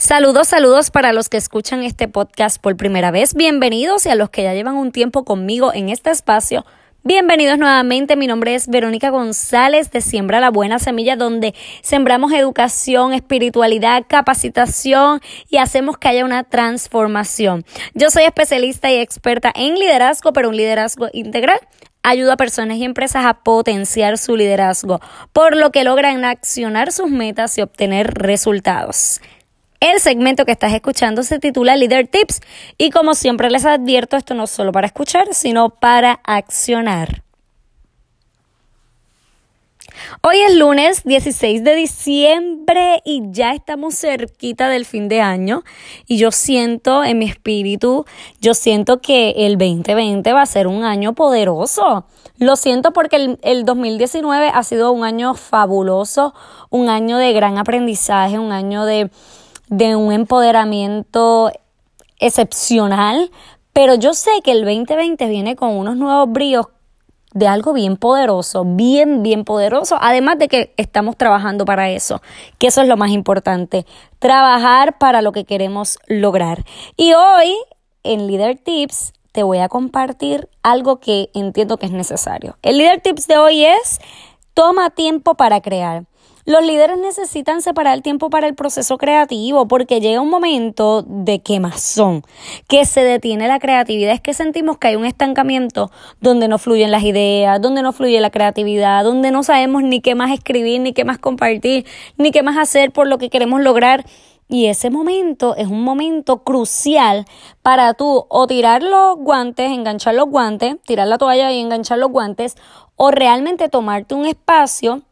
Saludos, saludos para los que escuchan este podcast por primera vez. Bienvenidos y a los que ya llevan un tiempo conmigo en este espacio. Bienvenidos nuevamente, mi nombre es Verónica González de Siembra la Buena Semilla, donde sembramos educación, espiritualidad, capacitación y hacemos que haya una transformación. Yo soy especialista y experta en liderazgo, pero un liderazgo integral. Ayuda a personas y empresas a potenciar su liderazgo, por lo que logran accionar sus metas y obtener resultados. El segmento que estás escuchando se titula Leader Tips y como siempre les advierto, esto no es solo para escuchar, sino para accionar. Hoy es lunes 16 de diciembre y ya estamos cerquita del fin de año y yo siento en mi espíritu, yo siento que el 2020 va a ser un año poderoso. Lo siento porque el, el 2019 ha sido un año fabuloso, un año de gran aprendizaje, un año de de un empoderamiento excepcional, pero yo sé que el 2020 viene con unos nuevos bríos de algo bien poderoso, bien, bien poderoso, además de que estamos trabajando para eso, que eso es lo más importante, trabajar para lo que queremos lograr. Y hoy en Leader Tips te voy a compartir algo que entiendo que es necesario. El Leader Tips de hoy es, toma tiempo para crear. Los líderes necesitan separar el tiempo para el proceso creativo porque llega un momento de quemazón, que se detiene la creatividad. Es que sentimos que hay un estancamiento donde no fluyen las ideas, donde no fluye la creatividad, donde no sabemos ni qué más escribir, ni qué más compartir, ni qué más hacer por lo que queremos lograr. Y ese momento es un momento crucial para tú o tirar los guantes, enganchar los guantes, tirar la toalla y enganchar los guantes, o realmente tomarte un espacio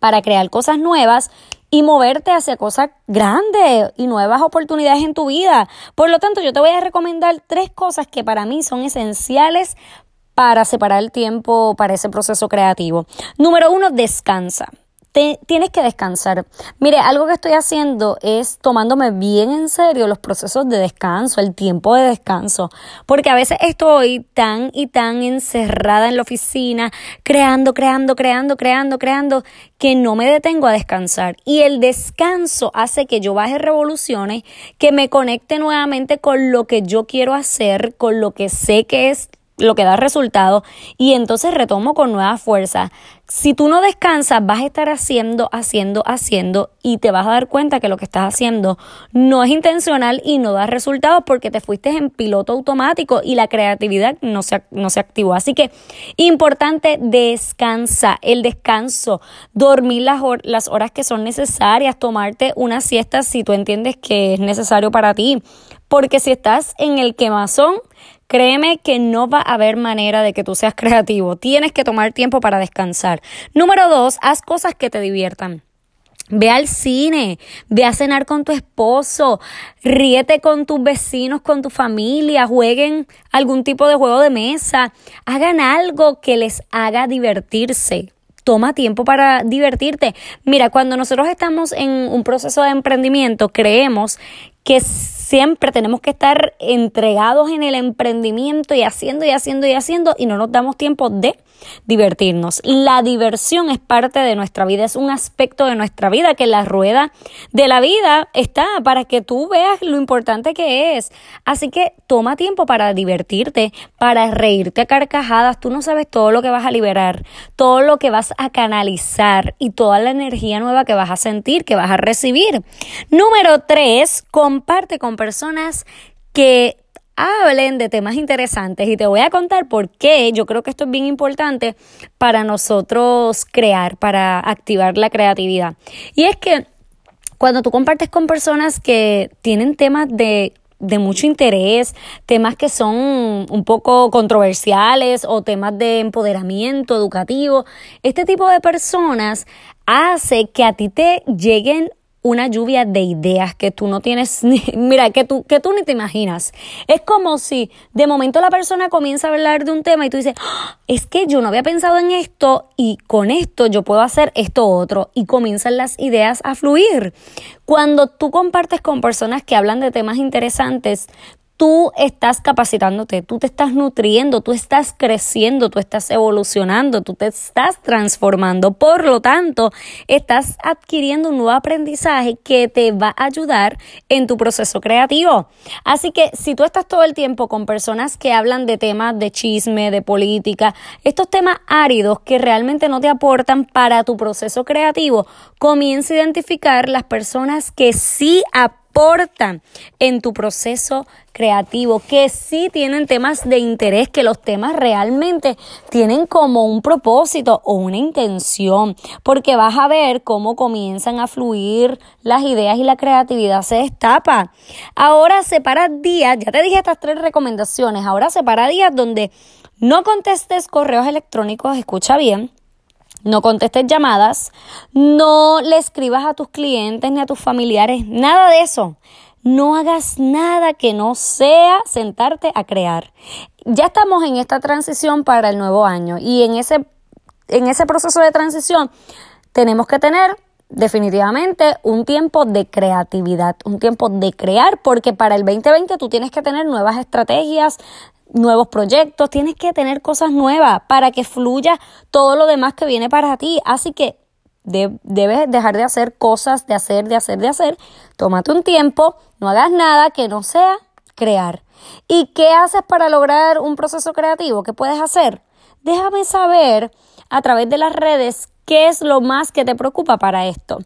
para crear cosas nuevas y moverte hacia cosas grandes y nuevas oportunidades en tu vida. Por lo tanto, yo te voy a recomendar tres cosas que para mí son esenciales para separar el tiempo para ese proceso creativo. Número uno, descansa tienes que descansar. Mire, algo que estoy haciendo es tomándome bien en serio los procesos de descanso, el tiempo de descanso, porque a veces estoy tan y tan encerrada en la oficina, creando, creando, creando, creando, creando, que no me detengo a descansar. Y el descanso hace que yo baje revoluciones, que me conecte nuevamente con lo que yo quiero hacer, con lo que sé que es lo que da resultado y entonces retomo con nueva fuerza. Si tú no descansas, vas a estar haciendo, haciendo, haciendo y te vas a dar cuenta que lo que estás haciendo no es intencional y no da resultados porque te fuiste en piloto automático y la creatividad no se, no se activó. Así que importante, descansa, el descanso, dormir las, las horas que son necesarias, tomarte una siesta si tú entiendes que es necesario para ti. Porque si estás en el quemazón, Créeme que no va a haber manera de que tú seas creativo. Tienes que tomar tiempo para descansar. Número dos, haz cosas que te diviertan. Ve al cine, ve a cenar con tu esposo, ríete con tus vecinos, con tu familia, jueguen algún tipo de juego de mesa, hagan algo que les haga divertirse. Toma tiempo para divertirte. Mira, cuando nosotros estamos en un proceso de emprendimiento, creemos que siempre tenemos que estar entregados en el emprendimiento y haciendo y haciendo y haciendo y no nos damos tiempo de divertirnos. La diversión es parte de nuestra vida, es un aspecto de nuestra vida que la rueda de la vida está para que tú veas lo importante que es. Así que toma tiempo para divertirte, para reírte a carcajadas. Tú no sabes todo lo que vas a liberar, todo lo que vas a canalizar y toda la energía nueva que vas a sentir, que vas a recibir. Número tres, comparte con personas que hablen de temas interesantes y te voy a contar por qué yo creo que esto es bien importante para nosotros crear, para activar la creatividad. Y es que cuando tú compartes con personas que tienen temas de de mucho interés, temas que son un poco controversiales o temas de empoderamiento educativo, este tipo de personas hace que a ti te lleguen una lluvia de ideas que tú no tienes, mira, que tú, que tú ni te imaginas. Es como si de momento la persona comienza a hablar de un tema y tú dices, ¡Ah! es que yo no había pensado en esto y con esto yo puedo hacer esto otro y comienzan las ideas a fluir. Cuando tú compartes con personas que hablan de temas interesantes, tú estás capacitándote, tú te estás nutriendo, tú estás creciendo, tú estás evolucionando, tú te estás transformando. Por lo tanto, estás adquiriendo un nuevo aprendizaje que te va a ayudar en tu proceso creativo. Así que si tú estás todo el tiempo con personas que hablan de temas de chisme, de política, estos temas áridos que realmente no te aportan para tu proceso creativo, comienza a identificar las personas que sí aportan aportan en tu proceso creativo, que sí tienen temas de interés, que los temas realmente tienen como un propósito o una intención, porque vas a ver cómo comienzan a fluir las ideas y la creatividad se destapa. Ahora separa días, ya te dije estas tres recomendaciones, ahora separa días donde no contestes correos electrónicos, escucha bien, no contestes llamadas, no le escribas a tus clientes ni a tus familiares, nada de eso. No hagas nada que no sea sentarte a crear. Ya estamos en esta transición para el nuevo año y en ese, en ese proceso de transición tenemos que tener definitivamente un tiempo de creatividad, un tiempo de crear, porque para el 2020 tú tienes que tener nuevas estrategias, nuevos proyectos, tienes que tener cosas nuevas para que fluya todo lo demás que viene para ti. Así que debes dejar de hacer cosas, de hacer, de hacer, de hacer. Tómate un tiempo, no hagas nada que no sea crear. ¿Y qué haces para lograr un proceso creativo? ¿Qué puedes hacer? Déjame saber a través de las redes qué es lo más que te preocupa para esto.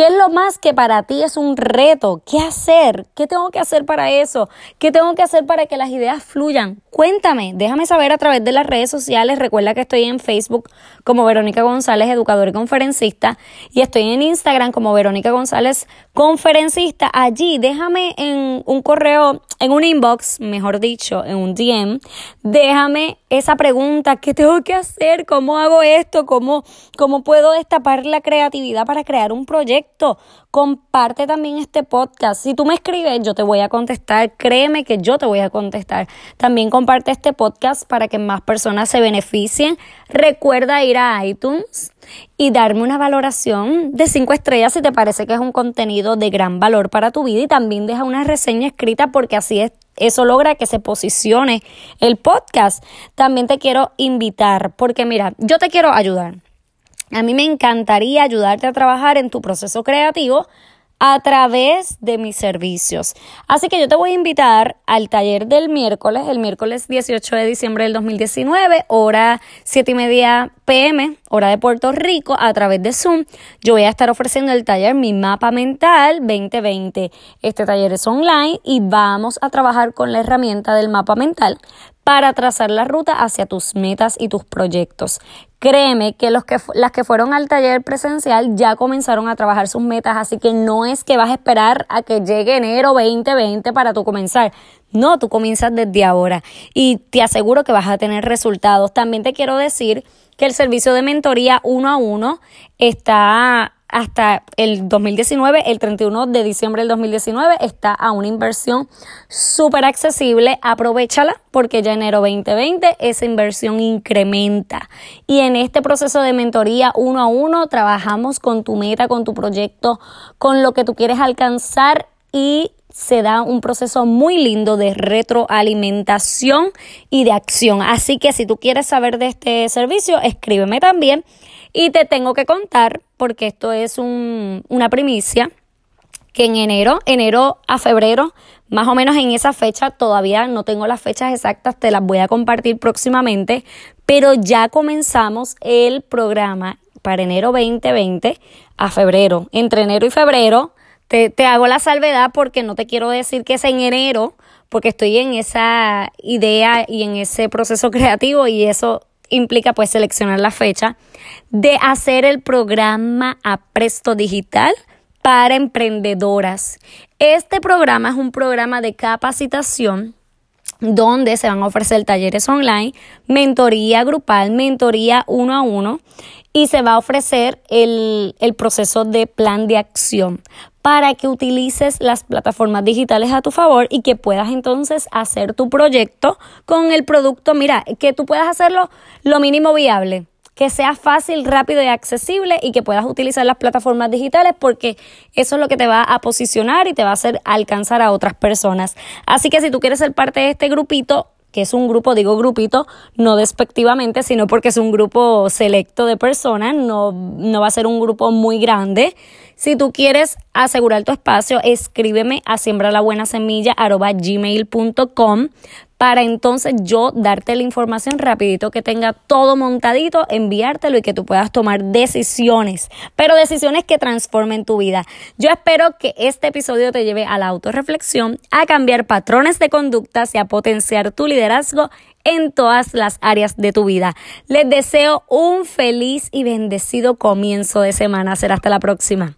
¿Qué es lo más que para ti es un reto? ¿Qué hacer? ¿Qué tengo que hacer para eso? ¿Qué tengo que hacer para que las ideas fluyan? Cuéntame, déjame saber a través de las redes sociales. Recuerda que estoy en Facebook como Verónica González, educadora y conferencista, y estoy en Instagram como Verónica González, conferencista. Allí déjame en un correo, en un inbox, mejor dicho, en un DM, déjame esa pregunta, ¿qué tengo que hacer? ¿Cómo hago esto? ¿Cómo, cómo puedo destapar la creatividad para crear un proyecto? Comparte también este podcast. Si tú me escribes, yo te voy a contestar. Créeme que yo te voy a contestar. También comparte este podcast para que más personas se beneficien. Recuerda ir a iTunes y darme una valoración de 5 estrellas si te parece que es un contenido de gran valor para tu vida y también deja una reseña escrita porque así es eso logra que se posicione el podcast. También te quiero invitar, porque mira, yo te quiero ayudar. A mí me encantaría ayudarte a trabajar en tu proceso creativo a través de mis servicios. Así que yo te voy a invitar al taller del miércoles, el miércoles 18 de diciembre del 2019, hora 7 y media pm, hora de Puerto Rico, a través de Zoom. Yo voy a estar ofreciendo el taller Mi Mapa Mental 2020. Este taller es online y vamos a trabajar con la herramienta del mapa mental para trazar la ruta hacia tus metas y tus proyectos. Créeme que, los que las que fueron al taller presencial ya comenzaron a trabajar sus metas, así que no es que vas a esperar a que llegue enero 2020 para tú comenzar. No, tú comienzas desde ahora y te aseguro que vas a tener resultados. También te quiero decir que el servicio de mentoría uno a uno está hasta el 2019, el 31 de diciembre del 2019, está a una inversión súper accesible. Aprovechala porque ya enero 2020 esa inversión incrementa. Y en este proceso de mentoría uno a uno trabajamos con tu meta, con tu proyecto, con lo que tú quieres alcanzar y se da un proceso muy lindo de retroalimentación y de acción. Así que si tú quieres saber de este servicio, escríbeme también y te tengo que contar, porque esto es un, una primicia, que en enero, enero a febrero, más o menos en esa fecha, todavía no tengo las fechas exactas, te las voy a compartir próximamente, pero ya comenzamos el programa para enero 2020 a febrero. Entre enero y febrero, te, te hago la salvedad porque no te quiero decir que es en enero, porque estoy en esa idea y en ese proceso creativo y eso implica pues seleccionar la fecha de hacer el programa a Presto Digital para emprendedoras. Este programa es un programa de capacitación donde se van a ofrecer talleres online, mentoría grupal, mentoría uno a uno y se va a ofrecer el, el, proceso de plan de acción para que utilices las plataformas digitales a tu favor y que puedas entonces hacer tu proyecto con el producto, mira, que tú puedas hacerlo lo mínimo viable que sea fácil, rápido y accesible y que puedas utilizar las plataformas digitales porque eso es lo que te va a posicionar y te va a hacer alcanzar a otras personas. Así que si tú quieres ser parte de este grupito, que es un grupo, digo grupito, no despectivamente, sino porque es un grupo selecto de personas, no, no va a ser un grupo muy grande. Si tú quieres asegurar tu espacio, escríbeme a gmail.com para entonces yo darte la información rapidito que tenga todo montadito, enviártelo y que tú puedas tomar decisiones, pero decisiones que transformen tu vida. Yo espero que este episodio te lleve a la autorreflexión, a cambiar patrones de conductas y a potenciar tu liderazgo en todas las áreas de tu vida. Les deseo un feliz y bendecido comienzo de semana. Será hasta la próxima.